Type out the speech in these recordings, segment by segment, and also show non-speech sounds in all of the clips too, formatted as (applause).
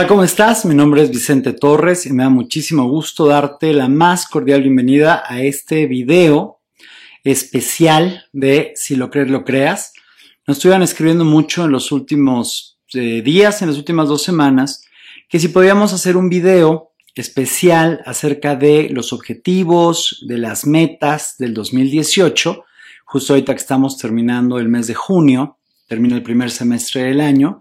Hola, ¿cómo estás? Mi nombre es Vicente Torres y me da muchísimo gusto darte la más cordial bienvenida a este video especial de Si lo crees, lo creas. Nos estuvieron escribiendo mucho en los últimos eh, días, en las últimas dos semanas, que si podíamos hacer un video especial acerca de los objetivos, de las metas del 2018, justo ahorita que estamos terminando el mes de junio, termina el primer semestre del año,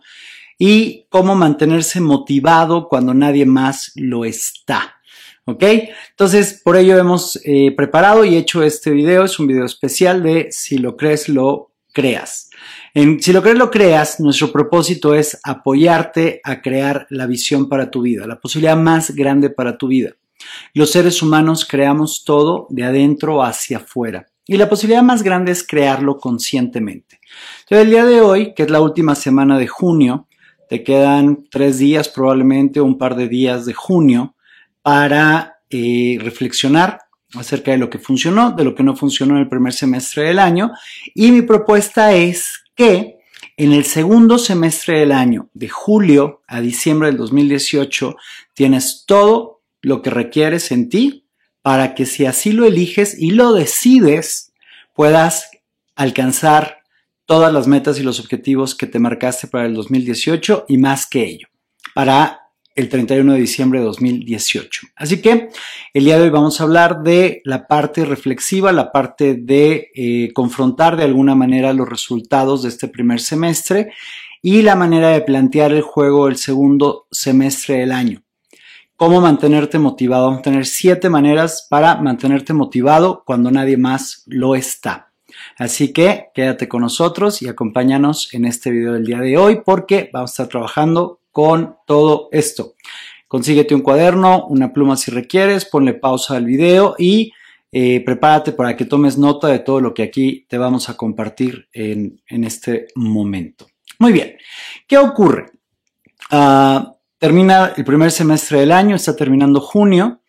y cómo mantenerse motivado cuando nadie más lo está. ¿Ok? Entonces, por ello hemos eh, preparado y hecho este video. Es un video especial de Si lo crees, lo creas. En Si lo crees, lo creas, nuestro propósito es apoyarte a crear la visión para tu vida, la posibilidad más grande para tu vida. Los seres humanos creamos todo de adentro hacia afuera. Y la posibilidad más grande es crearlo conscientemente. Entonces, el día de hoy, que es la última semana de junio, te quedan tres días, probablemente un par de días de junio, para eh, reflexionar acerca de lo que funcionó, de lo que no funcionó en el primer semestre del año. Y mi propuesta es que en el segundo semestre del año, de julio a diciembre del 2018, tienes todo lo que requieres en ti para que si así lo eliges y lo decides, puedas alcanzar todas las metas y los objetivos que te marcaste para el 2018 y más que ello, para el 31 de diciembre de 2018. Así que el día de hoy vamos a hablar de la parte reflexiva, la parte de eh, confrontar de alguna manera los resultados de este primer semestre y la manera de plantear el juego del segundo semestre del año. Cómo mantenerte motivado. Vamos a tener siete maneras para mantenerte motivado cuando nadie más lo está. Así que quédate con nosotros y acompáñanos en este video del día de hoy porque vamos a estar trabajando con todo esto. Consíguete un cuaderno, una pluma si requieres, ponle pausa al video y eh, prepárate para que tomes nota de todo lo que aquí te vamos a compartir en, este momento. Muy bien, ¿qué ocurre? Ah, termina el primer semestre del año, está terminando junio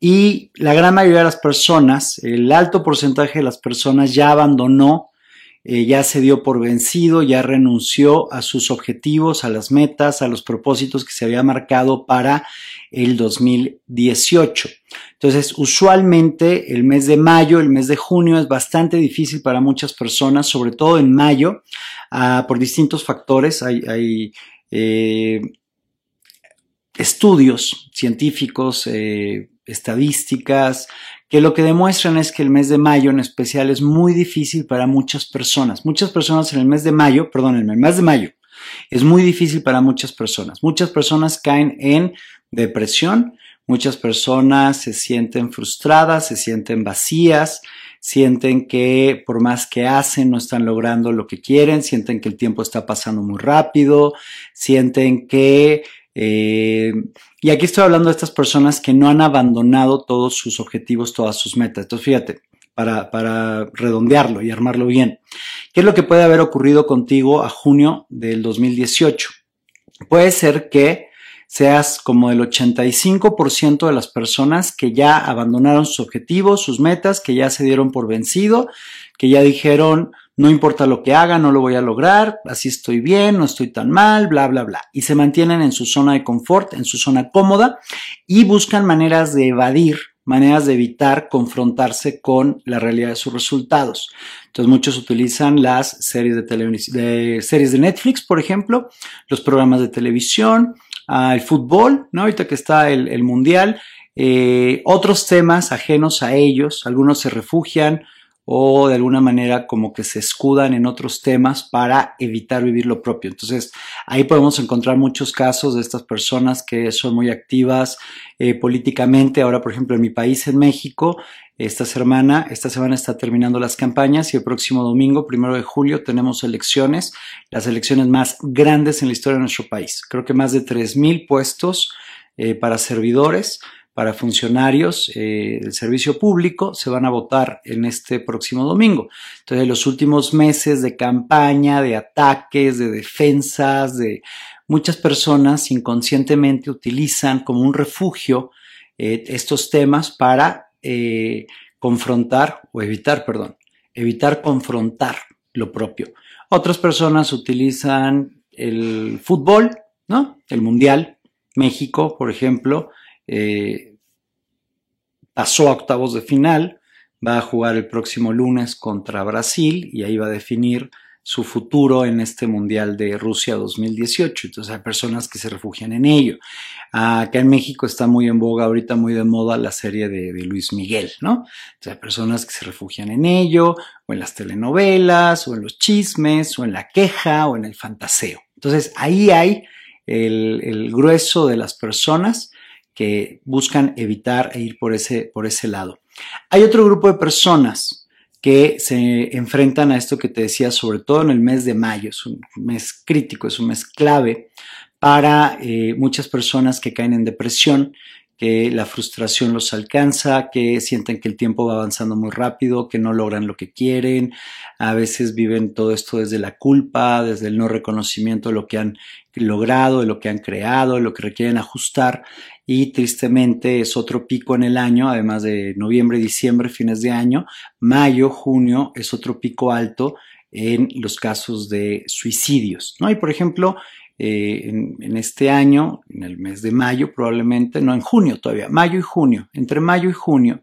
y la gran mayoría de las personas, el alto porcentaje de las personas ya abandonó, eh, ya se dio por vencido, ya renunció a sus objetivos, a las metas, a los propósitos que se había marcado para el 2018. Entonces, usualmente el mes de mayo, el mes de junio es bastante difícil para muchas personas, sobre todo en mayo, ah, por distintos factores. Hay, eh, estudios científicos, eh, estadísticas, que lo que demuestran es que el mes de mayo en especial es muy difícil para muchas personas. Muchas personas en el mes de mayo, perdón, en el mes de mayo, es muy difícil para muchas personas. Muchas personas caen en depresión, muchas personas se sienten frustradas, se sienten vacías, sienten que por más que hacen no están logrando lo que quieren, sienten que el tiempo está pasando muy rápido, sienten que eh, y aquí estoy hablando de estas personas que no han abandonado todos sus objetivos, todas sus metas. Entonces, fíjate, para, para redondearlo y armarlo bien, ¿qué es lo que puede haber ocurrido contigo a junio del 2018? Puede ser que seas como el 85% de las personas que ya abandonaron sus objetivos, sus metas, que ya se dieron por vencido, que ya dijeron, no importa lo que haga, no lo voy a lograr, así estoy bien, no estoy tan mal, bla, bla, bla. Y se mantienen en su zona de confort, en su zona cómoda y buscan maneras de evadir, maneras de evitar confrontarse con la realidad de sus resultados. Entonces muchos utilizan las series de, series de Netflix, por ejemplo, los programas de televisión, ah, el fútbol, ¿no? Ahorita que está el, mundial, eh, otros temas ajenos a ellos, algunos se refugian, o de alguna manera como que se escudan en otros temas para evitar vivir lo propio. Entonces ahí podemos encontrar muchos casos de estas personas que son muy activas eh, políticamente. Ahora, por ejemplo, en mi país, en México, esta semana, esta semana está terminando las campañas y el próximo domingo, primero de julio, tenemos elecciones, las elecciones más grandes en la historia de nuestro país. Creo que más de 3.000 puestos eh, para servidores para funcionarios eh, del servicio público se van a votar en este próximo domingo. Entonces, los últimos meses de campaña, de ataques, de defensas, de muchas personas inconscientemente utilizan como un refugio eh, estos temas para eh, confrontar o evitar, perdón, evitar confrontar lo propio. Otras personas utilizan el fútbol, ¿no? El mundial, México, por ejemplo, eh, pasó a octavos de final, va a jugar el próximo lunes contra Brasil y ahí va a definir su futuro en este Mundial de Rusia 2018. Entonces hay personas que se refugian en ello. Acá en México está muy en boga, ahorita muy de moda la serie de, Luis Miguel, ¿no? Entonces hay personas que se refugian en ello, o en las telenovelas, o en los chismes, o en la queja, o en el fantaseo. Entonces ahí hay el, el grueso de las personas que buscan evitar e ir por ese, por ese lado. Hay otro grupo de personas que se enfrentan a esto que te decía, sobre todo en el mes de mayo. Es un mes crítico, es un mes clave para eh, muchas personas que caen en depresión, que la frustración los alcanza, que sienten que el tiempo va avanzando muy rápido, que no logran lo que quieren, a veces viven todo esto desde la culpa, desde el no reconocimiento de lo que han logrado, de lo que han creado, de lo que requieren ajustar y tristemente es otro pico en el año, además de noviembre, diciembre, fines de año, mayo, junio es otro pico alto en los casos de suicidios, ¿no? Y por ejemplo, eh, en, este año, en el mes de mayo probablemente, no en junio todavía, mayo y junio, entre mayo y junio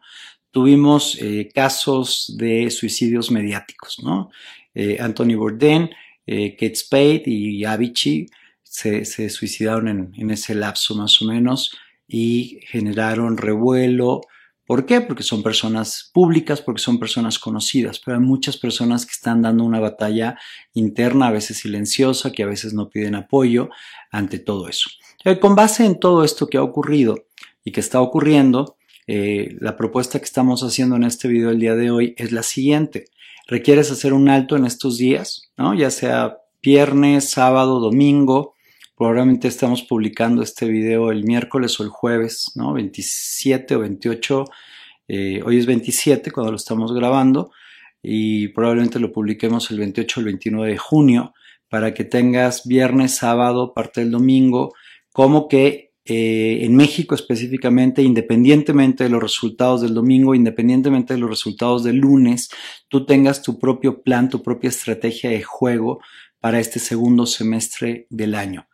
tuvimos eh, casos de suicidios mediáticos, ¿no? Eh, Anthony Bourdain, Kate Spade y Avicii se, suicidaron en, en, ese lapso más o menos y generaron revuelo, ¿Por qué? Porque son personas públicas, porque son personas conocidas, pero hay muchas personas que están dando una batalla interna, a veces silenciosa, que a veces no piden apoyo ante todo eso. con base en todo esto que ha ocurrido y que está ocurriendo, eh, la propuesta que estamos haciendo en este video el día de hoy es la siguiente. Requieres hacer un alto en estos días, ¿no? Ya sea viernes, sábado, domingo, Probablemente estamos publicando este video el miércoles o el jueves, ¿no? 27 o 28. Eh, hoy es 27 cuando lo estamos grabando y probablemente lo publiquemos el 28 o el 29 de junio para que tengas viernes, sábado, parte del domingo, como que eh, en México específicamente, independientemente de los resultados del domingo, independientemente de los resultados del lunes, tú tengas tu propio plan, tu propia estrategia de juego para este segundo semestre del año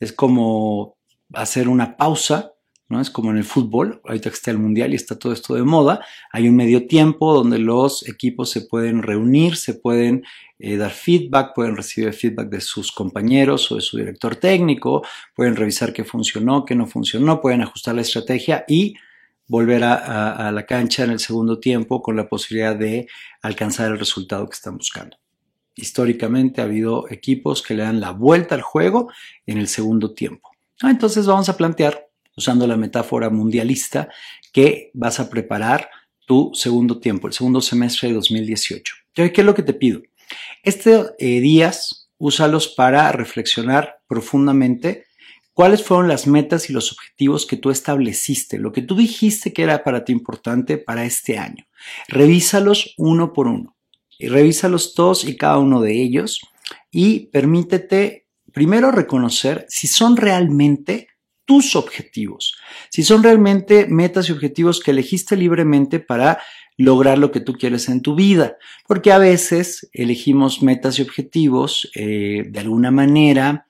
es como hacer una pausa, ¿no? Es como en el fútbol, ahorita que está el mundial y está todo esto de moda, hay un medio tiempo donde los equipos se pueden reunir, se pueden eh, dar feedback, pueden recibir feedback de sus compañeros o de su director técnico, pueden revisar qué funcionó, qué no funcionó, pueden ajustar la estrategia y volver a, a la cancha en el segundo tiempo con la posibilidad de alcanzar el resultado que están buscando históricamente ha habido equipos que le dan la vuelta al juego en el segundo tiempo. Ah, entonces vamos a plantear, usando la metáfora mundialista, que vas a preparar tu segundo tiempo, el segundo semestre de 2018. ¿Qué es lo que te pido? Estos eh, días, úsalos para reflexionar profundamente cuáles fueron las metas y los objetivos que tú estableciste, lo que tú dijiste que era para ti importante para este año. Revísalos uno por uno revisa los todos y cada uno de ellos y permítete primero reconocer si son realmente tus objetivos, si son realmente metas y objetivos que elegiste libremente para lograr lo que tú quieres en tu vida, porque a veces elegimos metas y objetivos eh, de alguna manera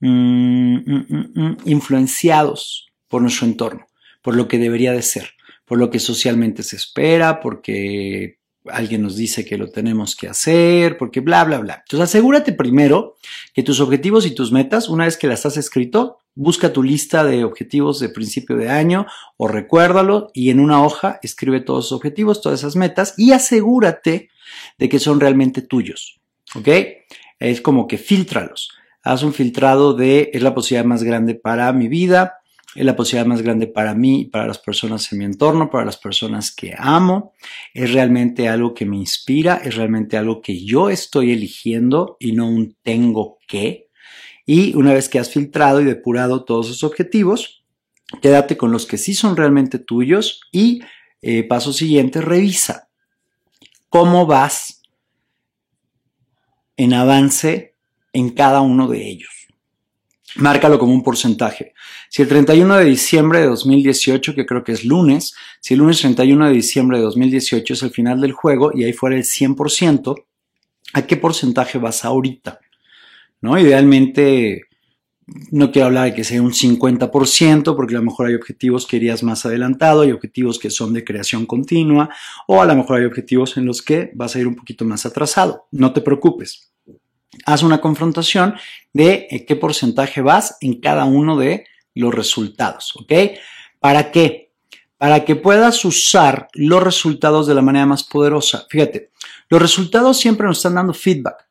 mm, mm, mm, influenciados por nuestro entorno, por lo que debería de ser, por lo que socialmente se espera, porque alguien nos dice que lo tenemos que hacer, porque bla, bla, bla. Entonces asegúrate primero que tus objetivos y tus metas, una vez que las has escrito, busca tu lista de objetivos de principio de año o recuérdalo y en una hoja escribe todos esos objetivos, todas esas metas y asegúrate de que son realmente tuyos. ¿Ok? Es como que filtralos. Haz un filtrado de es la posibilidad más grande para mi vida, es la posibilidad más grande para mí, para las personas en mi entorno, para las personas que amo. Es realmente algo que me inspira, es realmente algo que yo estoy eligiendo y no un tengo que. Y una vez que has filtrado y depurado todos esos objetivos, quédate con los que sí son realmente tuyos y eh, paso siguiente, revisa cómo vas en avance en cada uno de ellos. Márcalo como un porcentaje. Si el 31 de diciembre de 2018, que creo que es lunes, si el lunes 31 de diciembre de 2018 es el final del juego y ahí fuera el 100%, ¿a qué porcentaje vas ahorita? ¿No? Idealmente no quiero hablar de que sea un 50%, porque a lo mejor hay objetivos que irías más adelantado, hay objetivos que son de creación continua, o a lo mejor hay objetivos en los que vas a ir un poquito más atrasado. No te preocupes. Haz una confrontación de eh, qué porcentaje vas en cada uno de los resultados, ¿ok? ¿Para qué? Para que puedas usar los resultados de la manera más poderosa. Fíjate, los resultados siempre nos están dando feedback.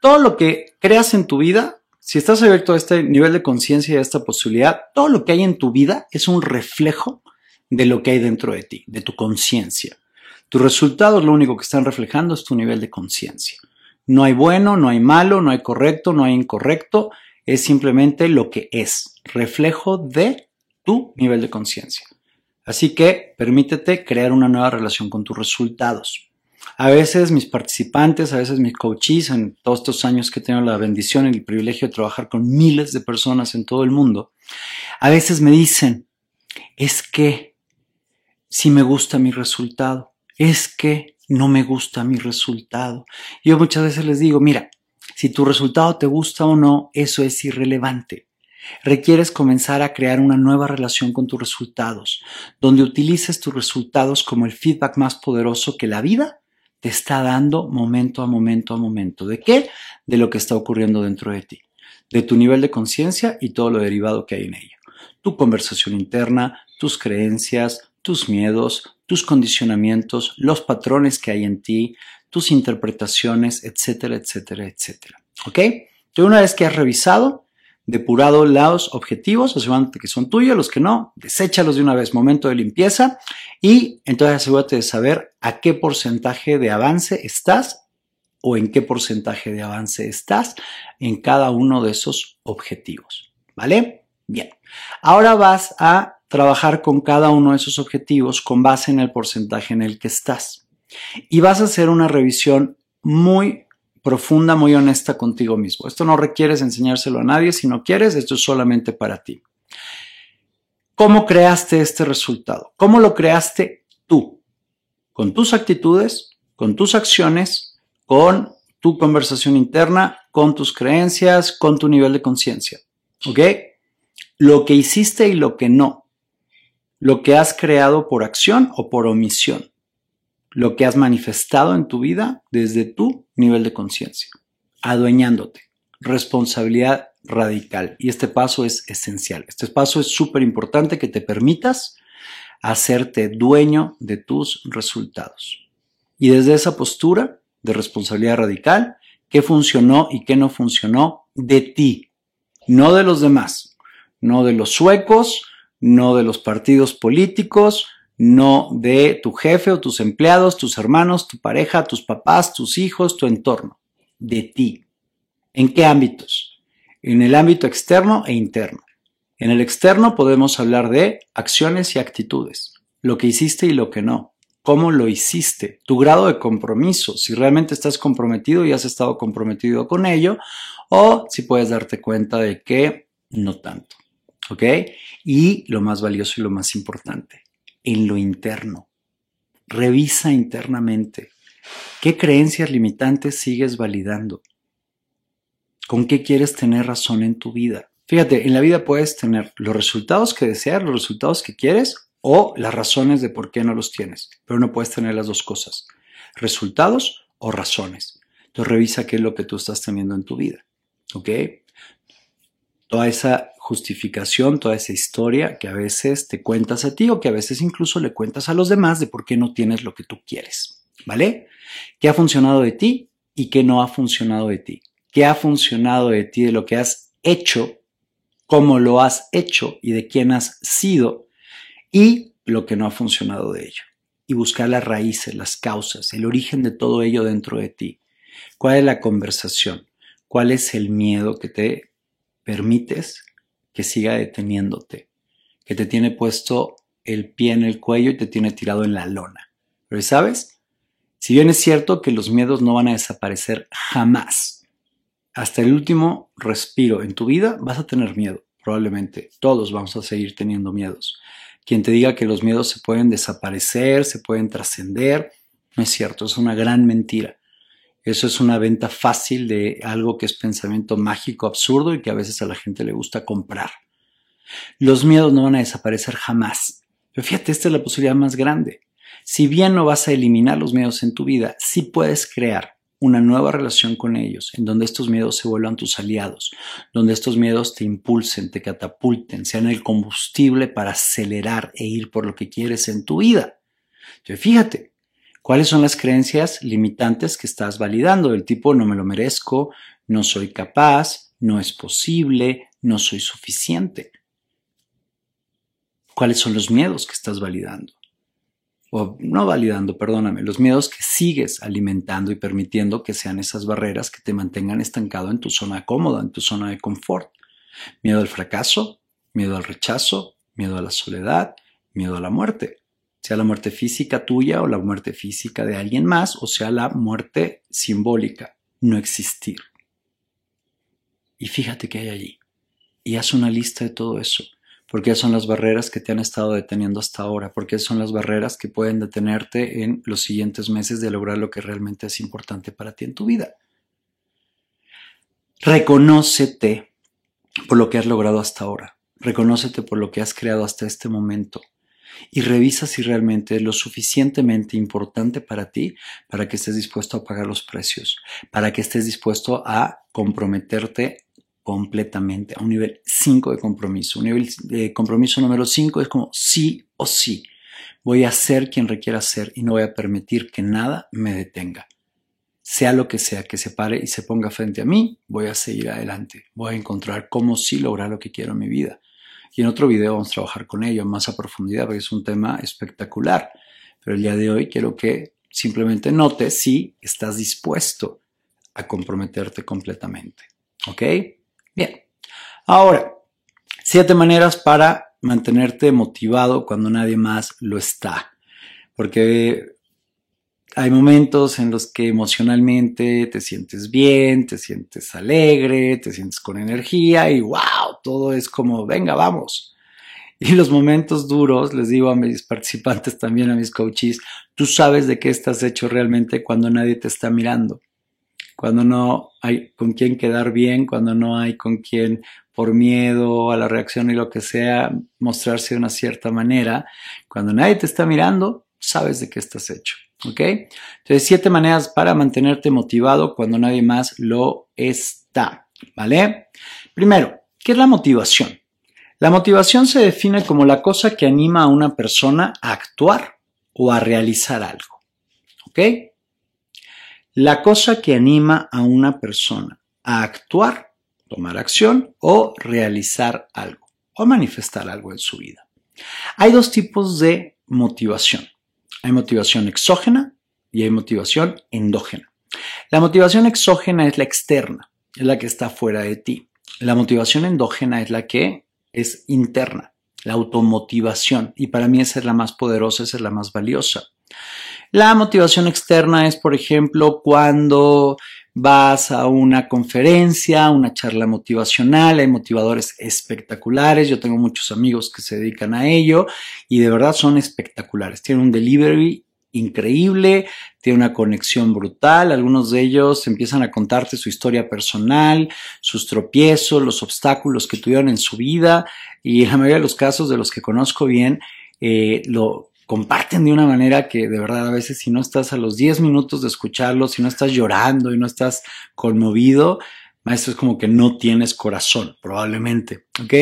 Todo lo que creas en tu vida si estás abierto a este nivel de conciencia y a esta posibilidad, todo lo que hay en tu vida es un reflejo de lo que hay dentro de ti, de tu conciencia. Tus resultados lo único que están reflejando es tu nivel de conciencia. No hay bueno, no hay malo, no hay correcto, no hay incorrecto, es simplemente lo que es, reflejo de tu nivel de conciencia. Así que permítete crear una nueva relación con tus resultados. A veces mis participantes, a veces mis coaches, en todos estos años que tengo la bendición y el privilegio de trabajar con miles de personas en todo el mundo, a veces me dicen, es que si me gusta mi resultado, es que no me gusta mi resultado. Yo muchas veces les digo, mira, si tu resultado te gusta o no, eso es irrelevante. Requieres comenzar a crear una nueva relación con tus resultados, donde utilices tus resultados como el feedback más poderoso que la vida te está dando momento a momento a momento. ¿De qué? De lo que está ocurriendo dentro de ti, de tu nivel de conciencia y todo lo derivado que hay en ello. Tu conversación interna, tus creencias, tus miedos, tus condicionamientos, los patrones que hay en ti, tus interpretaciones, etcétera, etcétera, etcétera. ¿Ok? Entonces, una vez que has revisado, depurado los objetivos, asegurándote que son tuyos, los que no, deséchalos de una vez, momento de limpieza y entonces asegúrate de saber a qué porcentaje de avance estás o en qué porcentaje de avance estás en cada uno de esos objetivos. ¿Vale? Bien. Ahora vas a trabajar con cada uno de esos objetivos con base en el porcentaje en el que estás. Y vas a hacer una revisión muy profunda, muy honesta contigo mismo. Esto no requieres enseñárselo a nadie si no quieres, esto es solamente para ti. ¿Cómo creaste este resultado? ¿Cómo lo creaste tú? Con tus actitudes, con tus acciones, con tu conversación interna, con tus creencias, con tu nivel de conciencia. ¿Ok? Lo que hiciste y lo que no. Lo que has creado por acción o por omisión lo que has manifestado en tu vida desde tu nivel de conciencia, adueñándote. Responsabilidad radical. Y este paso es esencial. Este paso es súper importante que te permitas hacerte dueño de tus resultados. Y desde esa postura de responsabilidad radical, qué funcionó y qué no funcionó de ti, no de los demás, no de los suecos, no de los partidos políticos, no de tu jefe o tus empleados, tus hermanos, tu pareja, tus papás, tus hijos, tu entorno, de ti. ¿En qué ámbitos? En el ámbito externo e interno. En el externo podemos hablar de acciones y actitudes, lo que hiciste y lo que no, cómo lo hiciste, tu grado de compromiso, si realmente estás comprometido y has estado comprometido con ello, o si puedes darte cuenta de que no tanto. ¿Ok? Y lo más valioso y lo más importante, en lo interno. Revisa internamente. ¿Qué creencias limitantes sigues validando? ¿Con qué quieres tener razón en tu vida? Fíjate, en la vida puedes tener los resultados que deseas, los resultados que quieres o las razones de por qué no los tienes, pero no puedes tener las dos cosas, resultados o razones. Entonces revisa qué es lo que tú estás teniendo en tu vida, ¿ok? Toda esa justificación, toda esa historia que a veces te cuentas a ti o que a veces incluso le cuentas a los demás de por qué no tienes lo que tú quieres. ¿Vale? ¿Qué ha funcionado de ti y qué no ha funcionado de ti? ¿Qué ha funcionado de ti de lo que has hecho, cómo lo has hecho y de quién has sido y lo que no ha funcionado de ello? Y buscar las raíces, las causas, el origen de todo ello dentro de ti. ¿Cuál es la conversación? ¿Cuál es el miedo que te permites que siga deteniéndote, que te tiene puesto el pie en el cuello y te tiene tirado en la lona. Pero sabes, si bien es cierto que los miedos no van a desaparecer jamás, hasta el último respiro en tu vida vas a tener miedo, probablemente. Todos vamos a seguir teniendo miedos. Quien te diga que los miedos se pueden desaparecer, se pueden trascender, no es cierto, es una gran mentira. Eso es una venta fácil de algo que es pensamiento mágico, absurdo y que a veces a la gente le gusta comprar. Los miedos no van a desaparecer jamás. Pero fíjate, esta es la posibilidad más grande. Si bien no vas a eliminar los miedos en tu vida, sí puedes crear una nueva relación con ellos, en donde estos miedos se vuelvan tus aliados, donde estos miedos te impulsen, te catapulten, sean el combustible para acelerar e ir por lo que quieres en tu vida. Fíjate, ¿cuáles son las creencias limitantes que estás validando? Del tipo, no me lo merezco, no soy capaz, no es posible, no soy suficiente. ¿Cuáles son los miedos que estás validando? o no validando, perdóname, los miedos que sigues alimentando y permitiendo que sean esas barreras que te mantengan estancado en tu zona cómoda, en tu zona de confort. Miedo al fracaso, miedo al rechazo, miedo a la soledad, miedo a la muerte. Sea la muerte física tuya o la muerte física de alguien más, o sea la muerte simbólica, no existir. Y fíjate que hay allí. Y haz una lista de todo eso porque son las barreras que te han estado deteniendo hasta ahora, porque son las barreras que pueden detenerte en los siguientes meses de lograr lo que realmente es importante para ti en tu vida. Reconócete por lo que has logrado hasta ahora, reconócete por lo que has creado hasta este momento y revisa si realmente es lo suficientemente importante para ti para que estés dispuesto a pagar los precios, para que estés dispuesto a comprometerte completamente a un nivel 5 de compromiso. Un nivel de compromiso número 5 es como sí o sí. Voy a ser quien requiera ser y no voy a permitir que nada me detenga. Sea lo que sea que se pare y se ponga frente a mí, voy a seguir adelante. Voy a encontrar cómo sí lograr lo que quiero en mi vida. Y en otro video vamos a trabajar con ello más a profundidad porque es un tema espectacular. Pero el día de hoy quiero que simplemente notes si estás dispuesto a comprometerte completamente. ¿Ok? Bien, ahora, siete maneras para mantenerte motivado cuando nadie más lo está. Porque hay momentos en los que emocionalmente te sientes bien, te sientes alegre, te sientes con energía y wow, todo es como, venga, vamos. Y los momentos duros, les digo a mis participantes también, a mis coaches, tú sabes de qué estás hecho realmente cuando nadie te está mirando cuando no hay con quién quedar bien, cuando no hay con quién por miedo a la reacción y lo que sea, mostrarse de una cierta manera, cuando nadie te está mirando, sabes de qué estás hecho. ¿Ok? Entonces, siete maneras para mantenerte motivado cuando nadie más lo está. ¿Vale? Primero, ¿qué es la motivación? La motivación se define como la cosa que anima a una persona a actuar o a realizar algo. ¿Ok? la cosa que anima a una persona a actuar, tomar acción o realizar algo o manifestar algo en su vida. Hay dos tipos de motivación. Hay motivación exógena y hay motivación endógena. La motivación exógena es la externa, es la que está fuera de ti. La motivación endógena es la que es interna, la automotivación. Y para mí esa es la más poderosa, esa es la más valiosa. La motivación externa es, por ejemplo, cuando vas a una conferencia, una charla motivacional, hay motivadores espectaculares, yo tengo muchos amigos que se dedican a ello y de verdad son espectaculares, tienen un delivery increíble, tienen una conexión brutal, algunos de ellos empiezan a contarte su historia personal, sus tropiezos, los obstáculos que tuvieron en su vida y en la mayoría de los casos de los que conozco bien, eh, lo, comparten de una manera que de verdad a veces si no estás a los 10 minutos de escucharlo, si no estás llorando y no estás conmovido, maestro es como que no tienes corazón, probablemente, ¿ok?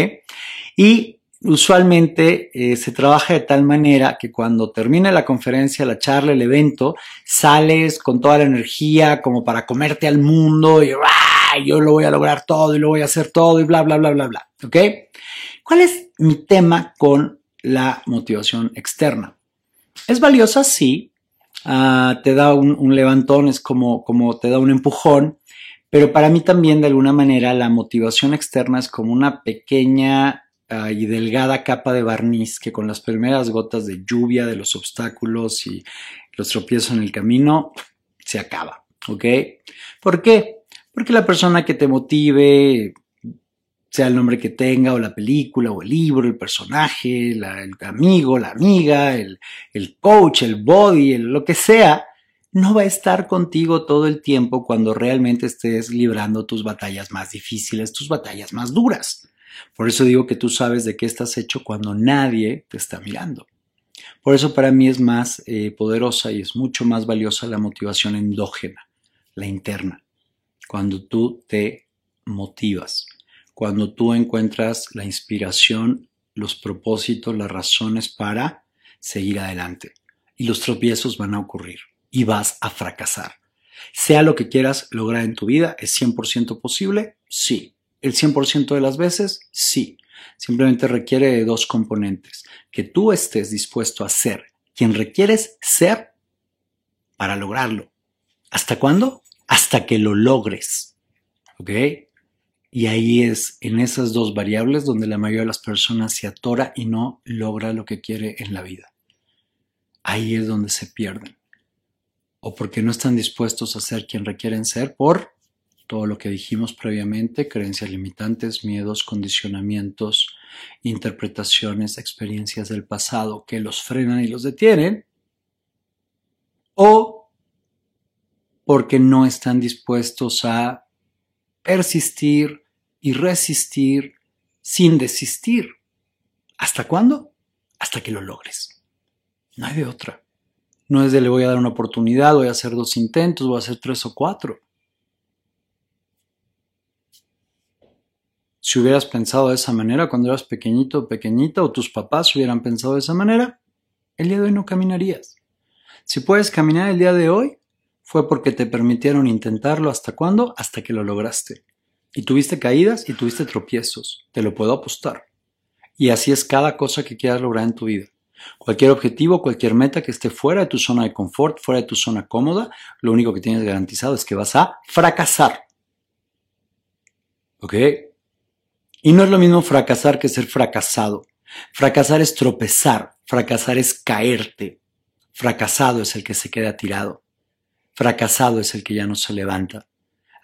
Y usualmente eh, se trabaja de tal manera que cuando termine la conferencia, la charla, el evento, sales con toda la energía como para comerte al mundo y yo lo voy a lograr todo y lo voy a hacer todo y bla, bla, bla, bla, bla, ¿ok? ¿Cuál es mi tema con la motivación externa? Es valiosa, sí. Ah, te da un, levantón, es como, como te da un empujón. Pero para mí también, de alguna manera, la motivación externa es como una pequeña ah, y delgada capa de barniz que con las primeras gotas de lluvia, de los obstáculos y los tropiezos en el camino, se acaba. ¿Ok? ¿Por qué? Porque la persona que te motive, sea el nombre que tenga, o la película, o el libro, el personaje, el amigo, la amiga, el, coach, el body, lo que sea, no va a estar contigo todo el tiempo cuando realmente estés librando tus batallas más difíciles, tus batallas más duras. Por eso digo que tú sabes de qué estás hecho cuando nadie te está mirando. Por eso para mí es más eh, poderosa y es mucho más valiosa la motivación endógena, la interna, cuando tú te motivas, cuando tú encuentras la inspiración, los propósitos, las razones para seguir adelante. Y los tropiezos van a ocurrir y vas a fracasar. Sea lo que quieras lograr en tu vida, ¿es 100% posible? Sí. ¿El 100% de las veces? Sí. Simplemente requiere de dos componentes. Que tú estés dispuesto a ser quien requieres ser para lograrlo. ¿Hasta cuándo? Hasta que lo logres. ¿Ok? Y ahí es en esas dos variables donde la mayoría de las personas se atora y no logra lo que quiere en la vida. Ahí es donde se pierden. O porque no están dispuestos a ser quien requieren ser por todo lo que dijimos previamente, creencias limitantes, miedos, condicionamientos, interpretaciones, experiencias del pasado que los frenan y los detienen, o porque no están dispuestos a persistir y resistir sin desistir. ¿Hasta cuándo? Hasta que lo logres. No hay de otra. No es de le voy a dar una oportunidad, voy a hacer dos intentos, voy a hacer tres o cuatro. Si hubieras pensado de esa manera cuando eras pequeñito o pequeñita, o tus papás hubieran pensado de esa manera, el día de hoy no caminarías. Si puedes caminar el día de hoy, fue porque te permitieron intentarlo hasta cuándo, hasta que lo lograste. Y tuviste caídas y tuviste tropiezos, te lo puedo apostar. Y así es cada cosa que quieras lograr en tu vida. Cualquier objetivo, cualquier meta que esté fuera de tu zona de confort, fuera de tu zona cómoda, lo único que tienes garantizado es que vas a fracasar. ¿Ok? Y no es lo mismo fracasar que ser fracasado. Fracasar es tropezar, fracasar es caerte. Fracasado es el que se queda tirado. Fracasado es el que ya no se levanta.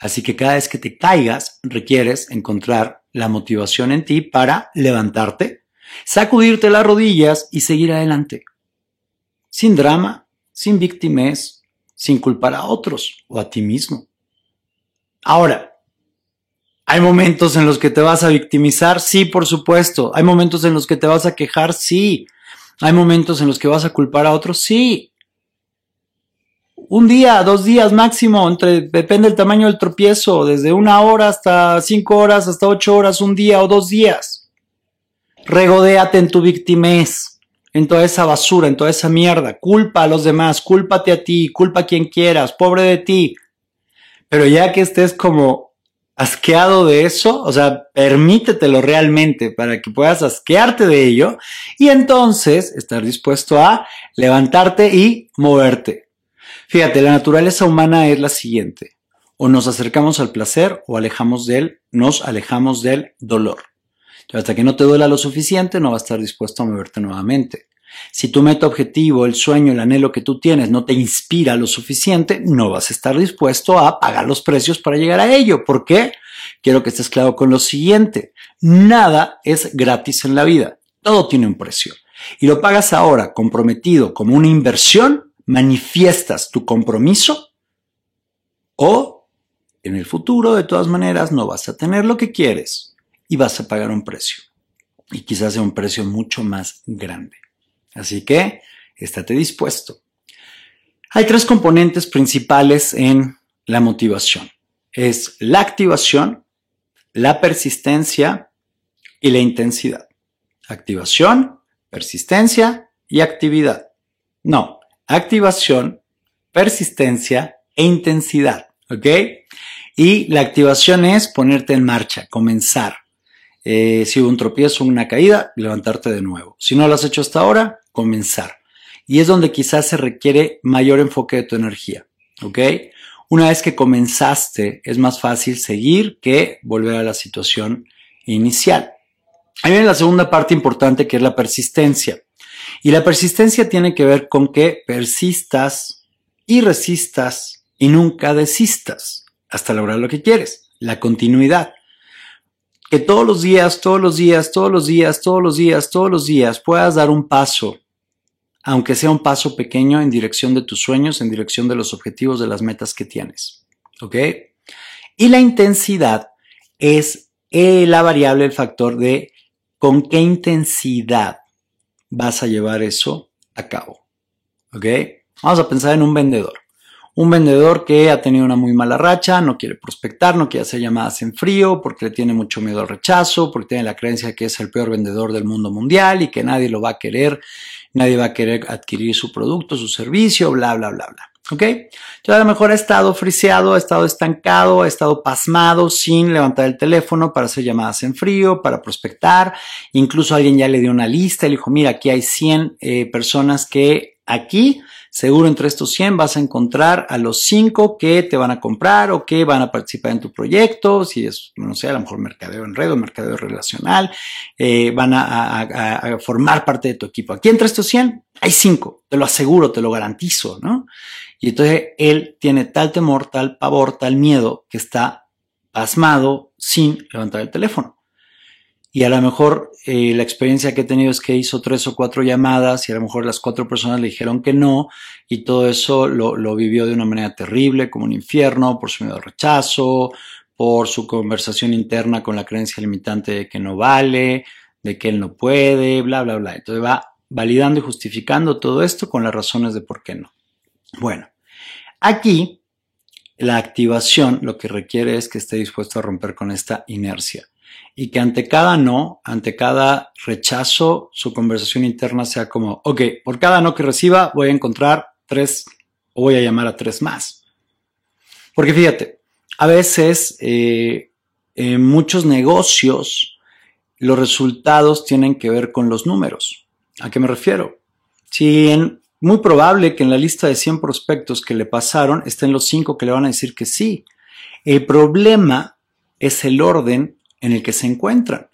Así que cada vez que te caigas, requieres encontrar la motivación en ti para levantarte, sacudirte las rodillas y seguir adelante. Sin drama, sin víctimas, sin culpar a otros o a ti mismo. Ahora, ¿Hay momentos en los que te vas a victimizar? Sí, por supuesto. ¿Hay momentos en los que te vas a quejar? Sí. ¿Hay momentos en los que vas a culpar a otros? Sí. Un día, dos días máximo, entre, depende del tamaño del tropiezo, desde una hora hasta cinco horas, hasta ocho horas, un día o dos días. Regodéate en tu victimez, en toda esa basura, en toda esa mierda. Culpa a los demás, cúlpate a ti, culpa a quien quieras, pobre de ti. Pero ya que estés como asqueado de eso, o sea, permítetelo realmente para que puedas asquearte de ello y entonces estar dispuesto a levantarte y moverte. Fíjate, la naturaleza humana es la siguiente. O nos acercamos al placer o alejamos de él, nos alejamos del dolor. hasta que no te duela lo suficiente, no vas a estar dispuesto a moverte nuevamente. Si tu meta objetivo, el sueño, el anhelo que tú tienes no te inspira lo suficiente, no vas a estar dispuesto a pagar los precios para llegar a ello. ¿Por qué? Quiero que estés claro con lo siguiente. Nada es gratis en la vida. Todo tiene un precio. Y lo pagas ahora comprometido como una inversión, manifiestas tu compromiso o en el futuro de todas maneras no vas a tener lo que quieres y vas a pagar un precio. Y quizás sea un precio mucho más grande. Así que, estate dispuesto. Hay tres componentes principales en la motivación. Es la activación, la persistencia y la intensidad. Activación, persistencia y actividad. No, activación, persistencia e intensidad. ¿Ok? Y la activación es ponerte en marcha, comenzar. Eh, si hubo un tropiezo, una caída, levantarte de nuevo. Si no lo has hecho hasta ahora, comenzar. Y es donde quizás se requiere mayor enfoque de tu energía. ¿Ok? Una vez que comenzaste, es más fácil seguir que volver a la situación inicial. Ahí viene la segunda parte importante que es la persistencia. Y la persistencia tiene que ver con que persistas y resistas y nunca desistas hasta lograr lo que quieres, la continuidad que todos los días, todos los días, todos los días, todos los días, todos los días puedas dar un paso aunque sea un paso pequeño en dirección de tus sueños, en dirección de los objetivos, de las metas que tienes. ¿Ok? Y la intensidad es eh, la variable, el factor de con qué intensidad vas a llevar eso a cabo. ¿Ok? Vamos a pensar en un vendedor. Un vendedor que ha tenido una muy mala racha, no quiere prospectar, no quiere hacer llamadas en frío porque le tiene mucho miedo al rechazo, porque tiene la creencia que es el peor vendedor del mundo mundial y que nadie lo va a querer, nadie va a querer adquirir su producto, su servicio, bla, bla, bla, bla. ¿Ok? Entonces a lo mejor ha estado friseado, ha estado estancado, ha estado pasmado sin levantar el teléfono para hacer llamadas en frío, para prospectar. Incluso alguien ya le dio una lista y le dijo, mira, aquí hay 100 eh, personas que aquí Seguro entre estos 100 vas a encontrar a los 5 que te van a comprar o que van a participar en tu proyecto, si es, no sé, a lo mejor mercadeo en red o mercadeo relacional, eh, van a, a, formar parte de tu equipo. Aquí entre estos 100 hay 5, te lo aseguro, te lo garantizo, ¿no? Y entonces él tiene tal temor, tal pavor, tal miedo que está pasmado sin levantar el teléfono y a lo mejor eh, la experiencia que he tenido es que hizo tres o cuatro llamadas y a lo mejor las cuatro personas le dijeron que no y todo eso lo, lo vivió de una manera terrible, como un infierno, por su miedo al rechazo, por su conversación interna con la creencia limitante de que no vale, de que él no puede, bla, bla, bla. Entonces va validando y justificando todo esto con las razones de por qué no. Bueno, aquí la activación lo que requiere es que esté dispuesto a romper con esta inercia y que ante cada no, ante cada rechazo, su conversación interna sea como, ok, por cada no que reciba voy a encontrar tres o voy a llamar a tres más. Porque fíjate, a veces eh, en muchos negocios los resultados tienen que ver con los números. ¿A qué me refiero? Si en, muy probable que en la lista de 100 prospectos que le pasaron estén los 5 que le van a decir que sí. El problema es el orden en el que se encuentran.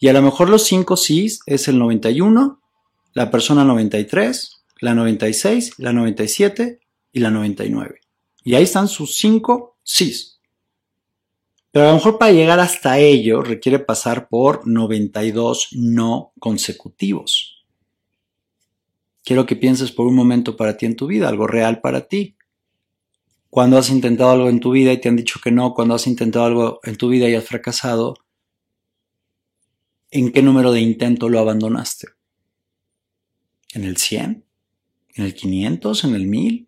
Y a lo mejor los cinco sís es el 91, la persona 93, la 96, la 97 y la 99. Y ahí están sus cinco sís. Pero a lo mejor para llegar hasta ello requiere pasar por 92 no consecutivos. Quiero que pienses por un momento para ti en tu vida, algo real para ti. Cuando has intentado algo en tu vida y te han dicho que no, cuando has intentado algo en tu vida y has fracasado, ¿En qué número de intento lo abandonaste? ¿En el 100? ¿En el 500? ¿En el 1000?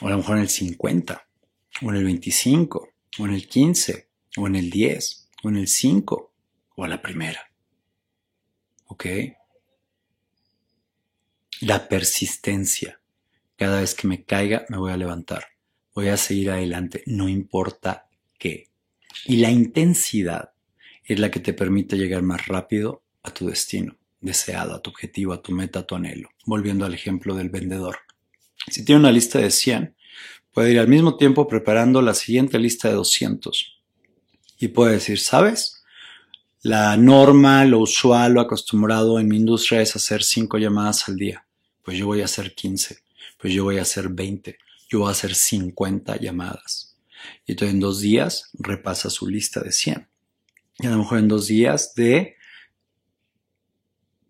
O a lo mejor en el 50, o en el 25, o en el 15, o en el 10, o en el 5, o a la primera. ¿Ok? La persistencia. Cada vez que me caiga, me voy a levantar. Voy a seguir adelante, no importa qué. Y la intensidad es la que te permite llegar más rápido a tu destino deseado, a tu objetivo, a tu meta, a tu anhelo. Volviendo al ejemplo del vendedor. Si tiene una lista de 100, puede ir al mismo tiempo preparando la siguiente lista de 200. Y puede decir, ¿sabes? La norma, lo usual, lo acostumbrado en mi industria es hacer 5 llamadas al día. Pues yo voy a hacer 15. Pues yo voy a hacer 20. Yo voy a hacer 50 llamadas. Y entonces en dos días repasa su lista de 100 y a lo mejor en dos días de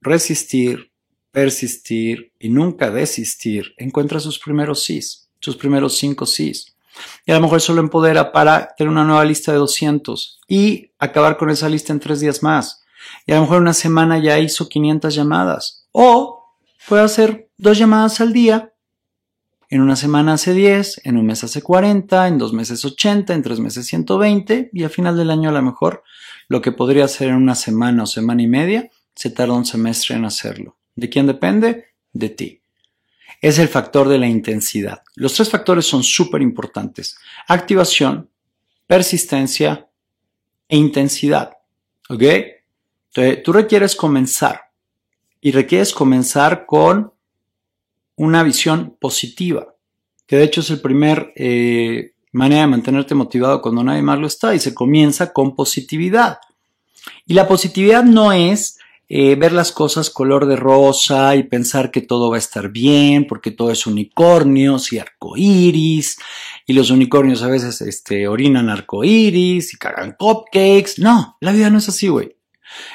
resistir, persistir y nunca desistir, encuentra sus primeros sís, sus primeros cinco sís. Y a lo mejor solo empodera para tener una nueva lista de 200 y acabar con esa lista en tres días más. Y a lo mejor una semana ya hizo 500 llamadas. O puede hacer dos llamadas al día en una semana hace 10, en un mes hace 40, en dos meses 80, en tres meses 120 y al final del año a lo mejor lo que podría hacer en una semana o semana y media se tarda un semestre en hacerlo. ¿De quién depende? De ti. Es el factor de la intensidad. Los tres factores son súper importantes. Activación, persistencia e intensidad. ¿Ok? Entonces, tú requieres comenzar y requieres comenzar con una visión positiva, que de hecho es el primer eh, manera de mantenerte motivado cuando nadie más lo está y se comienza con positividad. Y la positividad no es eh, ver las cosas color de rosa y pensar que todo va a estar bien porque todo es unicornios y arcoíris y los unicornios a veces este, orinan arcoíris y cagan cupcakes. No, la vida no es así, güey.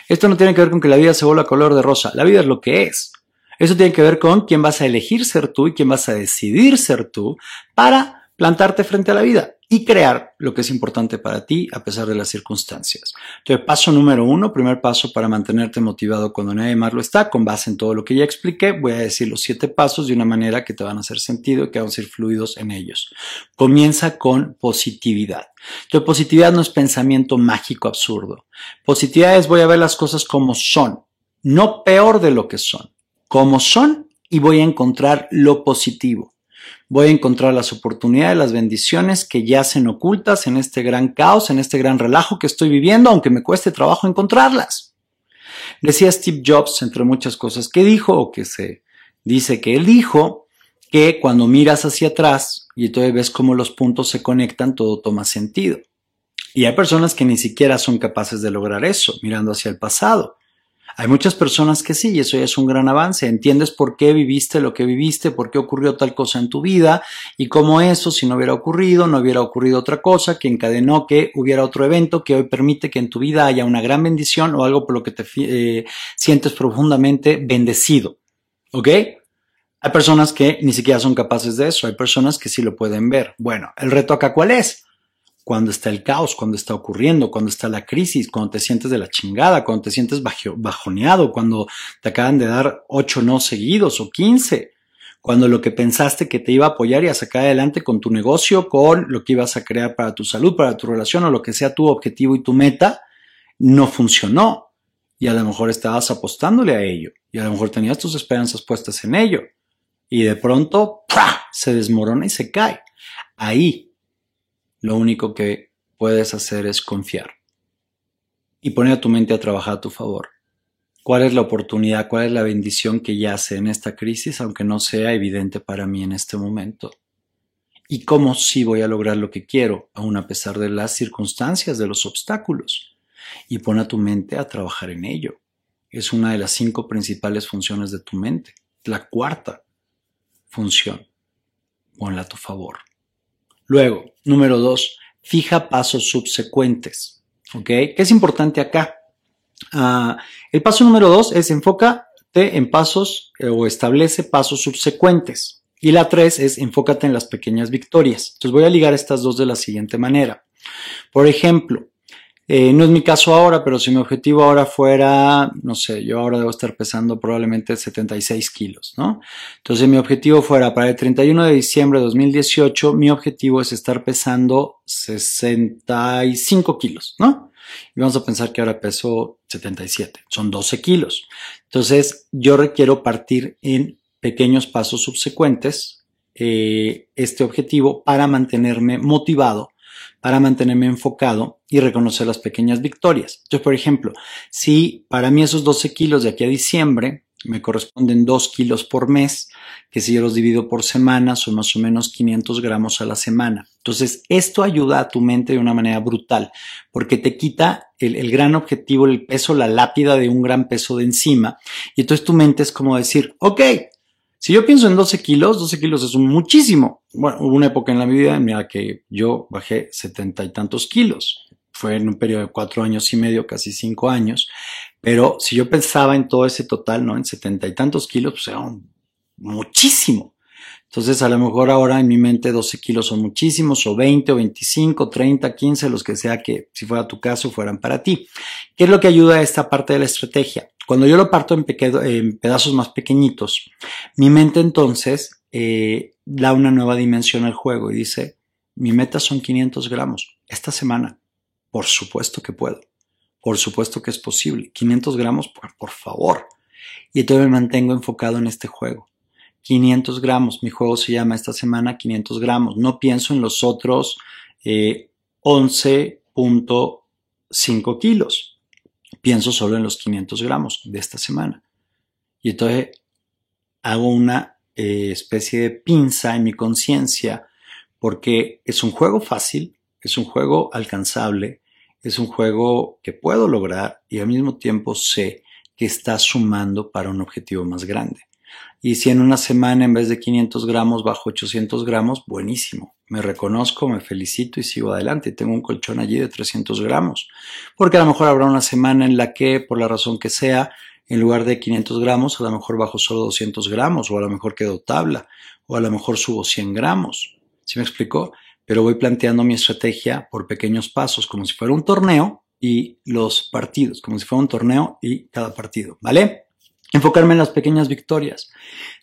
Esto no tiene que ver con que la vida se vuelva color de rosa. La vida es lo que es. Eso tiene que ver con quién vas a elegir ser tú y quién vas a decidir ser tú para plantarte frente a la vida y crear lo que es importante para ti a pesar de las circunstancias. Entonces, paso número uno, primer paso para mantenerte motivado cuando nadie más lo está, con base en todo lo que ya expliqué, voy a decir los siete pasos de una manera que te van a hacer sentido y que van a ser fluidos en ellos. Comienza con positividad. Entonces, positividad no es pensamiento mágico absurdo. Positividad es voy a ver las cosas como son, no peor de lo que son, como son y voy a encontrar lo positivo voy a encontrar las oportunidades, las bendiciones que yacen ocultas en este gran caos, en este gran relajo que estoy viviendo, aunque me cueste trabajo encontrarlas. Decía Steve Jobs, entre muchas cosas que dijo, o que se dice que él dijo, que cuando miras hacia atrás y entonces ves cómo los puntos se conectan, todo toma sentido. Y hay personas que ni siquiera son capaces de lograr eso, mirando hacia el pasado. Hay muchas personas que sí, y eso ya es un gran avance. Entiendes por qué viviste lo que viviste, por qué ocurrió tal cosa en tu vida y cómo eso, si no hubiera ocurrido, no hubiera ocurrido otra cosa que encadenó que hubiera otro evento que hoy permite que en tu vida haya una gran bendición o algo por lo que te eh, sientes profundamente bendecido. ¿Ok? Hay personas que ni siquiera son capaces de eso, hay personas que sí lo pueden ver. Bueno, el reto acá cuál es? Cuando está el caos, cuando está ocurriendo, cuando está la crisis, cuando te sientes de la chingada, cuando te sientes bajoneado, cuando te acaban de dar ocho no seguidos o quince, cuando lo que pensaste que te iba a apoyar y a sacar adelante con tu negocio, con lo que ibas a crear para tu salud, para tu relación o lo que sea tu objetivo y tu meta, no funcionó. Y a lo mejor estabas apostándole a ello. Y a lo mejor tenías tus esperanzas puestas en ello. Y de pronto, se desmorona y se cae. Ahí lo único que puedes hacer es confiar y poner a tu mente a trabajar a tu favor. ¿Cuál es la oportunidad, cuál es la bendición que yace en esta crisis, aunque no sea evidente para mí en este momento? ¿Y cómo sí voy a lograr lo que quiero, aun a pesar de las circunstancias, de los obstáculos? Y pon a tu mente a trabajar en ello. Es una de las cinco principales funciones de tu mente. La cuarta función, ponla a tu favor. Luego, número dos, fija pasos subsecuentes. ¿Ok? ¿Qué es importante acá? Ah, el paso número dos es enfócate en pasos eh, o establece pasos subsecuentes. Y la tres es enfócate en las pequeñas victorias. Entonces voy a ligar estas dos de la siguiente manera. Por ejemplo, eh, no es mi caso ahora, pero si mi objetivo ahora fuera, no sé, yo ahora debo estar pesando probablemente 76 kilos, ¿no? Entonces mi objetivo fuera para el 31 de diciembre de 2018, mi objetivo es estar pesando 65 kilos, ¿no? Y vamos a pensar que ahora peso 77, son 12 kilos. Entonces yo requiero partir en pequeños pasos subsecuentes eh, este objetivo para mantenerme motivado para mantenerme enfocado y reconocer las pequeñas victorias. Yo, por ejemplo, si para mí esos 12 kilos de aquí a diciembre me corresponden 2 kilos por mes, que si yo los divido por semana son más o menos 500 gramos a la semana. Entonces, esto ayuda a tu mente de una manera brutal, porque te quita el, el, gran objetivo, el peso, la lápida de un gran peso de encima. Y entonces tu mente es como decir, ok, si yo pienso en 12 kilos, 12 kilos es muchísimo. Bueno, hubo una época en la vida en la que yo bajé setenta y tantos kilos. Fue en un periodo de cuatro años y medio, casi cinco años. Pero si yo pensaba en todo ese total, ¿no? En setenta y tantos kilos, pues era muchísimo. Entonces, a lo mejor ahora en mi mente 12 kilos son muchísimos, o 20, o 25, 30, 15, los que sea que, si fuera tu caso, fueran para ti. ¿Qué es lo que ayuda a esta parte de la estrategia? Cuando yo lo parto en, pedazos más pequeñitos, mi mente entonces eh, da una nueva dimensión al juego y dice, mi meta son 500 gramos esta semana. Por supuesto que puedo. Por supuesto que es posible. 500 gramos, por, por favor. Y entonces me mantengo enfocado en este juego. 500 gramos. Mi juego se llama esta semana 500 gramos. No pienso en los otros eh, 11.5 kilos. Pienso solo en los 500 gramos de esta semana. Y entonces hago una eh, especie de pinza en mi conciencia porque es un juego fácil, es un juego alcanzable, es un juego que puedo lograr y al mismo tiempo sé que está sumando para un objetivo más grande. Y si en una semana en vez de 500 gramos bajo 800 gramos, buenísimo. Me reconozco, me felicito y sigo adelante. Tengo un colchón allí de 300 gramos. Porque a lo mejor habrá una semana en la que, por la razón que sea, en lugar de 500 gramos, a lo mejor bajo solo 200 gramos, o a lo mejor quedo tabla, o a lo mejor subo 100 gramos. ¿Sí me explicó? Pero voy planteando mi estrategia por pequeños pasos, como si fuera un torneo y los partidos, como si fuera un torneo y cada partido, ¿vale? Enfocarme en las pequeñas victorias.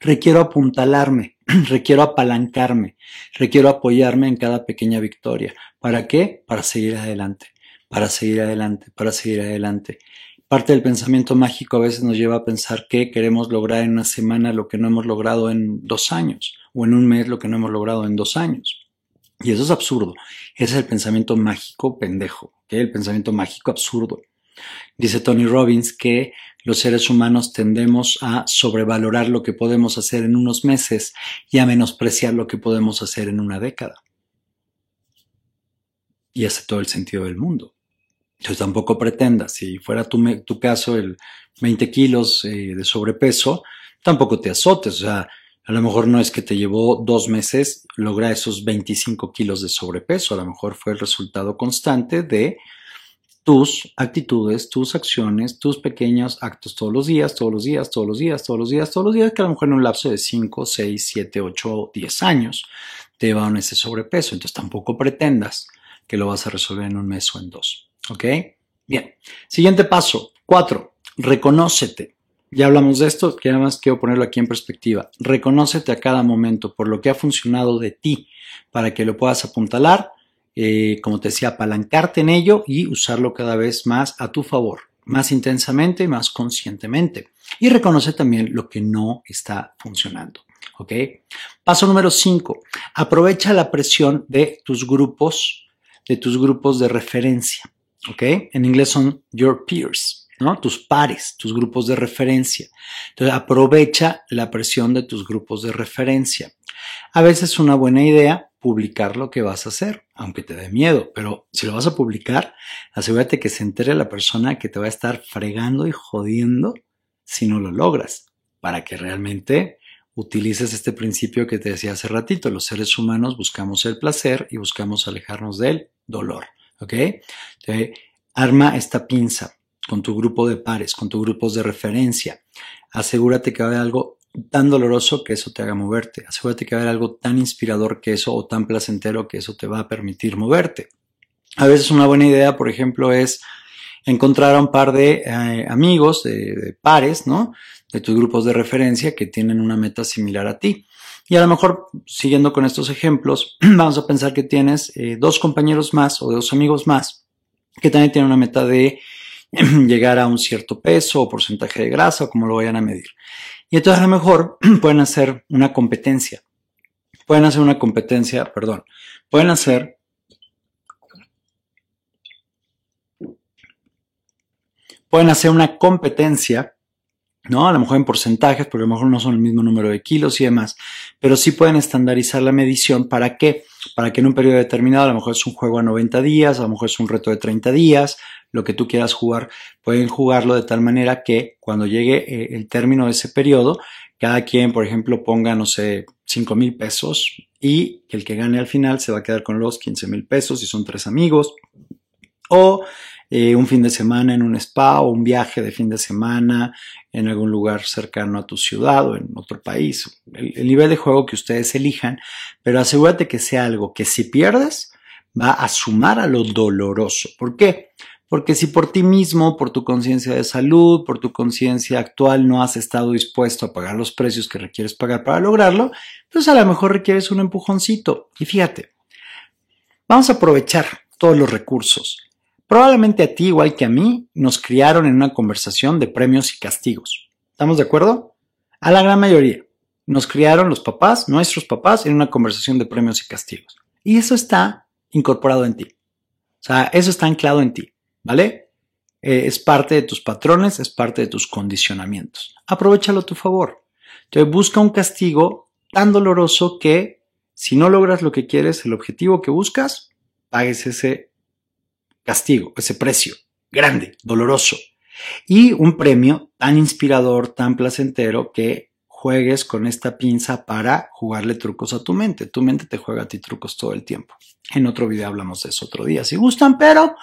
Requiero apuntalarme, (clears throat) requiero apalancarme, requiero apoyarme en cada pequeña victoria. ¿Para qué? Para seguir adelante, para seguir adelante, para seguir adelante. Parte del pensamiento mágico a veces nos lleva a pensar que queremos lograr en una semana lo que no hemos logrado en dos años o en un mes lo que no hemos logrado en dos años. Y eso es absurdo. Ese es el pensamiento mágico pendejo, el pensamiento mágico absurdo. Dice Tony Robbins que los seres humanos tendemos a sobrevalorar lo que podemos hacer en unos meses y a menospreciar lo que podemos hacer en una década. Y hace todo el sentido del mundo. Entonces tampoco pretendas, si fuera tu, caso el 20 kilos eh, de sobrepeso, tampoco te azotes. O sea, a lo mejor no es que te llevó dos meses lograr esos 25 kilos de sobrepeso, a lo mejor fue el resultado constante de tus actitudes, tus acciones, tus pequeños actos todos los días, todos los días, todos los días, todos los días, todos los días, que a lo mejor en un lapso de 5, 6, 7, 8, 10 años te llevaron ese sobrepeso. Entonces tampoco pretendas que lo vas a resolver en un mes o en dos. ¿Ok? Bien. Siguiente paso. Cuatro. Reconócete. Ya hablamos de esto, que además quiero ponerlo aquí en perspectiva. Reconócete a cada momento por lo que ha funcionado de ti para que lo puedas apuntalar, eh, como te decía, apalancarte en ello y usarlo cada vez más a tu favor, más intensamente más conscientemente. Y reconoce también lo que no está funcionando. ¿Ok? Paso número 5. Aprovecha la presión de tus grupos, de tus grupos de referencia. ¿Ok? En inglés son your peers. ¿no? Tus pares, tus grupos de referencia. Entonces, aprovecha la presión de tus grupos de referencia. A veces es una buena idea publicar lo que vas a hacer, aunque te dé miedo, pero si lo vas a publicar, asegúrate que se entere la persona que te va a estar fregando y jodiendo si no lo logras, para que realmente utilices este principio que te decía hace ratito. Los seres humanos buscamos el placer y buscamos alejarnos del dolor, ¿ok? Entonces, arma esta pinza con tu grupo de pares, con tus grupos de referencia. Asegúrate que va a haber algo tan doloroso que eso te haga moverte. Asegúrate que va a haber algo tan inspirador que eso o tan placentero que eso te va a permitir moverte. A veces una buena idea, por ejemplo, es encontrar a un par de eh, amigos, de, pares, ¿no? De tus grupos de referencia que tienen una meta similar a ti. Y a lo mejor, siguiendo con estos ejemplos, (clears throat) vamos a pensar que tienes eh, dos compañeros más o dos amigos más que también tienen una meta de (clears throat) llegar a un cierto peso o porcentaje de grasa o como lo vayan a medir. Y entonces a lo mejor (clears throat) pueden hacer una competencia. Pueden hacer una competencia, perdón, pueden hacer pueden hacer una competencia ¿no? A lo mejor en porcentajes, porque a lo mejor no son el mismo número de kilos y demás, pero sí pueden estandarizar la medición. ¿Para qué? Para que en un periodo determinado, a lo mejor es un juego a 90 días, a lo mejor es un reto de 30 días, lo que tú quieras jugar, pueden jugarlo de tal manera que cuando llegue eh, el término de ese periodo, cada quien, por ejemplo, ponga, no sé, 5 mil pesos y el que gane al final se va a quedar con los 15 mil pesos si son tres amigos. O eh, un fin de semana en un spa o un viaje de fin de semana en algún lugar cercano a tu ciudad o en otro país. El, nivel de juego que ustedes elijan, pero asegúrate que sea algo que si pierdes va a sumar a lo doloroso. ¿Por qué? Porque si por ti mismo, por tu conciencia de salud, por tu conciencia actual no has estado dispuesto a pagar los precios que requieres pagar para lograrlo, pues a lo mejor requieres un empujoncito. Y fíjate, vamos a aprovechar todos los recursos. Probablemente a ti, igual que a mí, nos criaron en una conversación de premios y castigos. ¿Estamos de acuerdo? A la gran mayoría. Nos criaron los papás, nuestros papás, en una conversación de premios y castigos. Y eso está incorporado en ti. O sea, eso está anclado en ti, ¿vale? Eh, es parte de tus patrones, es parte de tus condicionamientos. Aprovechalo a tu favor. Entonces busca un castigo tan doloroso que si no logras lo que quieres, el objetivo que buscas, pagues ese castigo, ese precio grande, doloroso. Y un premio tan inspirador, tan placentero que juegues con esta pinza para jugarle trucos a tu mente. Tu mente te juega a ti trucos todo el tiempo. En otro video hablamos de eso otro día si gustan, pero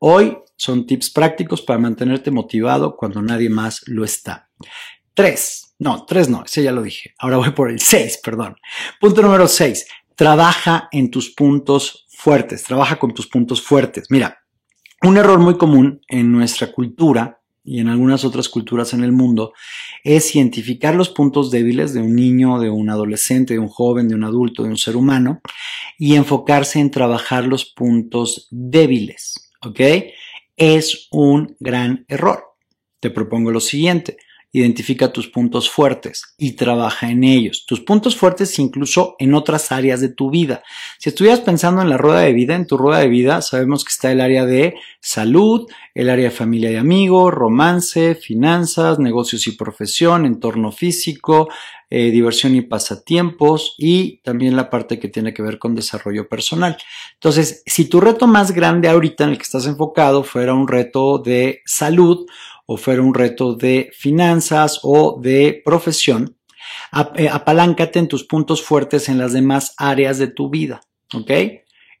hoy son tips prácticos para mantenerte motivado cuando nadie más lo está. Tres. No, tres no, ese ya lo dije. Ahora voy por el seis, perdón. Punto número seis. Trabaja en tus puntos fuertes. Trabaja con tus puntos fuertes. Mira, un error muy común en nuestra cultura y en algunas otras culturas en el mundo es identificar los puntos débiles de un niño, de un adolescente, de un joven, de un adulto, de un ser humano y enfocarse en trabajar los puntos débiles, ¿ok? Es un gran error. Te propongo lo siguiente. Identifica tus puntos fuertes y trabaja en ellos. Tus puntos fuertes incluso en otras áreas de tu vida. Si estuvieras pensando en la rueda de vida, en tu rueda de vida, sabemos que está el área de salud, el área de familia y amigos, romance, finanzas, negocios y profesión, entorno físico, eh, diversión y pasatiempos y también la parte que tiene que ver con desarrollo personal. Entonces, si tu reto más grande ahorita en el que estás enfocado fuera un reto de salud, o fuera un reto de finanzas o de profesión, eh, apaláncate en tus puntos fuertes en las demás áreas de tu vida, ¿ok?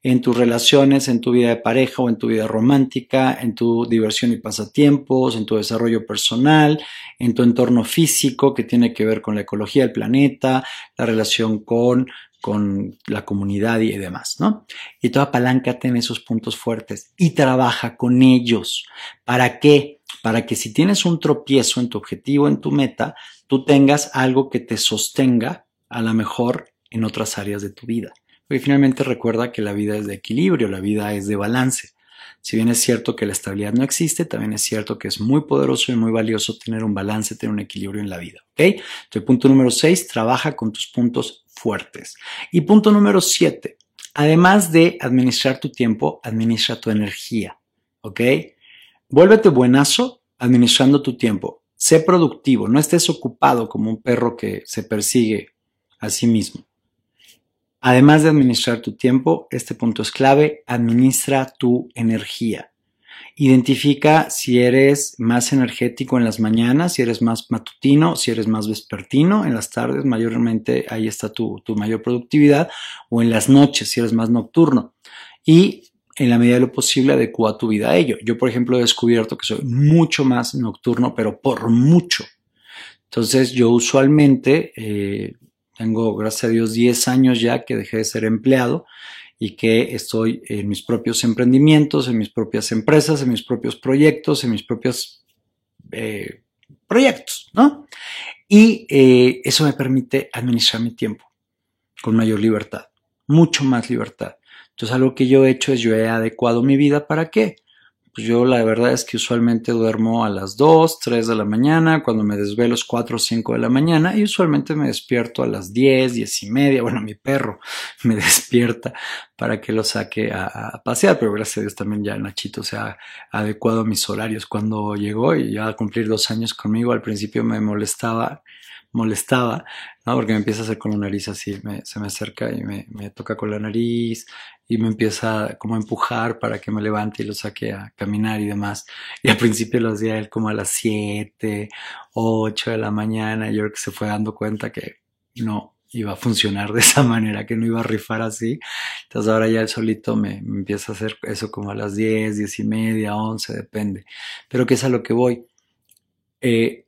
En tus relaciones, en tu vida de pareja o en tu vida romántica, en tu diversión y pasatiempos, en tu desarrollo personal, en tu entorno físico que tiene que ver con la ecología del planeta, la relación con con la comunidad y demás, ¿no? Y tú apaláncate en esos puntos fuertes y trabaja con ellos. ¿Para qué? Para que si tienes un tropiezo en tu objetivo, en tu meta, tú tengas algo que te sostenga a lo mejor en otras áreas de tu vida. Porque finalmente recuerda que la vida es de equilibrio, la vida es de balance. Si bien es cierto que la estabilidad no existe, también es cierto que es muy poderoso y muy valioso tener un balance, tener un equilibrio en la vida. ¿Ok? Entonces, punto número 6, trabaja con tus puntos fuertes. Y punto número 7, además de administrar tu tiempo, administra tu energía. ¿Ok? Vuélvete buenazo administrando tu tiempo. Sé productivo, no estés ocupado como un perro que se persigue a sí mismo. Además de administrar tu tiempo, este punto es clave, administra tu energía. Identifica si eres más energético en las mañanas, si eres más matutino, si eres más vespertino, en las tardes mayormente ahí está tu, tu mayor productividad, o en las noches si eres más nocturno. Y en la medida de lo posible adecua tu vida a ello. Yo, por ejemplo, he descubierto que soy mucho más nocturno, pero por mucho. Entonces, yo usualmente eh, tengo, gracias a Dios, 10 años ya que dejé de ser empleado y que estoy en mis propios emprendimientos, en mis propias empresas, en mis propios proyectos, en mis propios eh, proyectos, ¿no? Y eh, eso me permite administrar mi tiempo con mayor libertad, mucho más libertad. Entonces algo que yo he hecho es yo he adecuado mi vida para qué. Pues yo la verdad es que usualmente duermo a las 2, 3 de la mañana, cuando me desvelo es 4 o 5 de la mañana y usualmente me despierto a las 10, 10 y media. Bueno, mi perro (laughs) me despierta para que lo saque a, pasear, pero gracias a Dios también ya Nachito se ha adecuado a mis horarios. Cuando llegó y ya a cumplir dos años conmigo, al principio me molestaba molestaba, ¿no? Porque me empieza a hacer con la nariz así, se me acerca y me, me, toca con la nariz, y me empieza como a empujar para que me levante y lo saque a caminar y demás. Y al principio lo hacía él como a las 7, 8 de la mañana. Yo creo que se fue dando cuenta que no iba a funcionar de esa (laughs) manera, que no iba a rifar así. Entonces ahora ya él solito me, empieza a hacer eso como a las 10, 10 y media, 11, depende. Pero que es a lo que voy. Eh,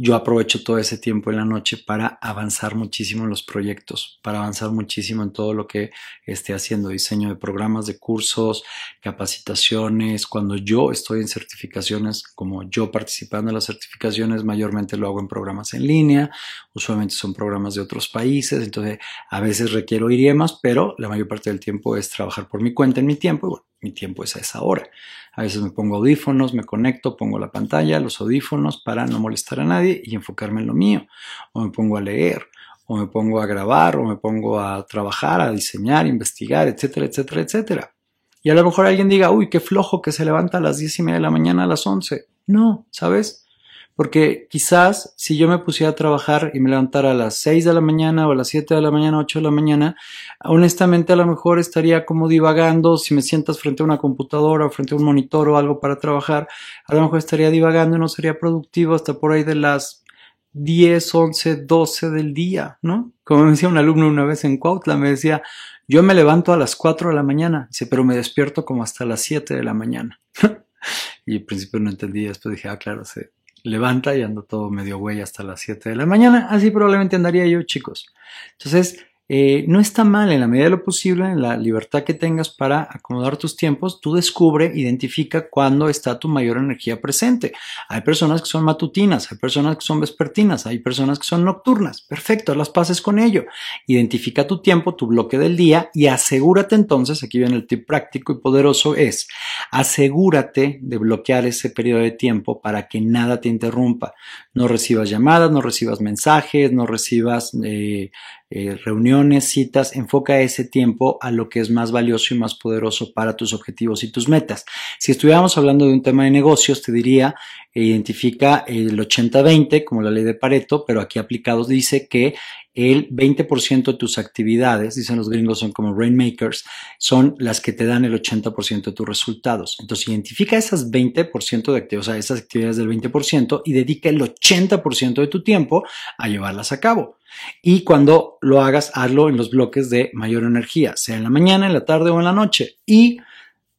yo aprovecho todo ese tiempo en la noche para avanzar muchísimo en los proyectos, para avanzar muchísimo en todo lo que esté haciendo, diseño de programas, de cursos, capacitaciones. Cuando yo estoy en certificaciones, como yo participando en las certificaciones, mayormente lo hago en programas en línea, usualmente son programas de otros países, entonces a veces requiero idiomas, pero la mayor parte del tiempo es trabajar por mi cuenta en mi tiempo y bueno, mi tiempo es a esa hora. A veces me pongo audífonos, me conecto, pongo la pantalla, los audífonos para no molestar a nadie y enfocarme en lo mío. O me pongo a leer, o me pongo a grabar, o me pongo a trabajar, a diseñar, investigar, etcétera, etcétera, etcétera. Y a lo mejor alguien diga, uy, qué flojo que se levanta a las diez y media de la mañana a las once. No, ¿sabes? Porque quizás si yo me pusiera a trabajar y me levantara a las 6 de la mañana o a las 7 de la mañana, 8 de la mañana, honestamente a lo mejor estaría como divagando, si me sientas frente a una computadora o frente a un monitor o algo para trabajar, a lo mejor estaría divagando y no sería productivo hasta por ahí de las 10, 11, 12 del día, ¿no? Como me decía un alumno una vez en Cuautla, me decía, yo me levanto a las 4 de la mañana, dice, pero me despierto como hasta las 7 de la mañana. (laughs) y al principio no entendía, después dije, ah, claro, se levanta y ando todo medio güey hasta las 7 de la mañana, así probablemente andaría yo, chicos. Entonces, eh, no está mal en la medida de lo posible, en la libertad que tengas para acomodar tus tiempos, tú descubre, identifica cuándo está tu mayor energía presente. Hay personas que son matutinas, hay personas que son vespertinas, hay personas que son nocturnas. Perfecto, las pases con ello. Identifica tu tiempo, tu bloque del día y asegúrate entonces, aquí viene el tip práctico y poderoso, es asegúrate de bloquear ese periodo de tiempo para que nada te interrumpa. No recibas llamadas, no recibas mensajes, no recibas... Eh, eh, reuniones, citas, enfoca ese tiempo a lo que es más valioso y más poderoso para tus objetivos y tus metas. Si estuviéramos hablando de un tema de negocios, te diría, eh, identifica el 80-20 como la ley de Pareto, pero aquí aplicados dice que el 20% de tus actividades, dicen los gringos, son como rainmakers, son las que te dan el 80% de tus resultados. Entonces, identifica esas 20% de actividades, o sea, esas actividades del 20% y dedica el 80% de tu tiempo a llevarlas a cabo. Y cuando lo hagas, hazlo en los bloques de mayor energía, sea en la mañana, en la tarde o en la noche. Y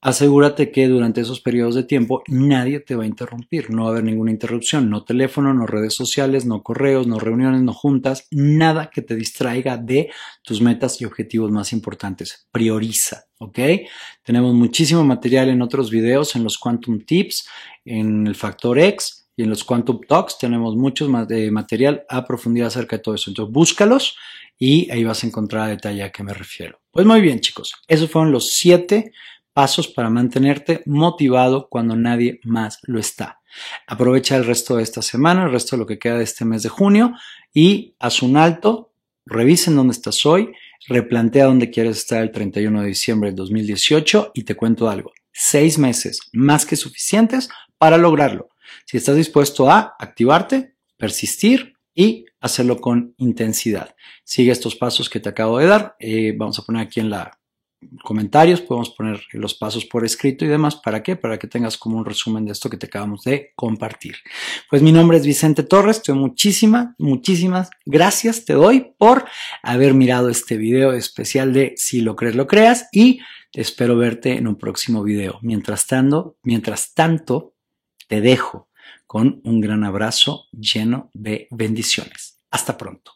asegúrate que durante esos periodos de tiempo nadie te va a interrumpir, no va a haber ninguna interrupción, no teléfono, no redes sociales, no correos, no reuniones, no juntas, nada que te distraiga de tus metas y objetivos más importantes. Prioriza, ¿ok? Tenemos muchísimo material en otros videos, en los Quantum Tips, en el Factor X y en los Quantum Talks tenemos mucho material a profundidad acerca de todo eso. Entonces búscalos y ahí vas a encontrar detalle a qué me refiero. Pues muy bien chicos, esos fueron los siete pasos para mantenerte motivado cuando nadie más lo está. Aprovecha el resto de esta semana, el resto de lo que queda de este mes de junio y haz un alto, revisen dónde estás hoy, replantea dónde quieres estar el 31 de diciembre del 2018 y te cuento algo. Seis meses más que suficientes para lograrlo. Si estás dispuesto a activarte, persistir y hacerlo con intensidad. Sigue estos pasos que te acabo de dar. Eh, vamos a poner aquí en la comentarios, podemos poner los pasos por escrito y demás. ¿Para qué? Para que tengas como un resumen de esto que te acabamos de compartir. Pues mi nombre es Vicente Torres, te muchísimas, muchísimas gracias te doy por haber mirado este video especial de Si lo crees, lo creas y espero verte en un próximo video. Mientras tanto, mientras tanto, te dejo con un gran abrazo lleno de bendiciones. Hasta pronto.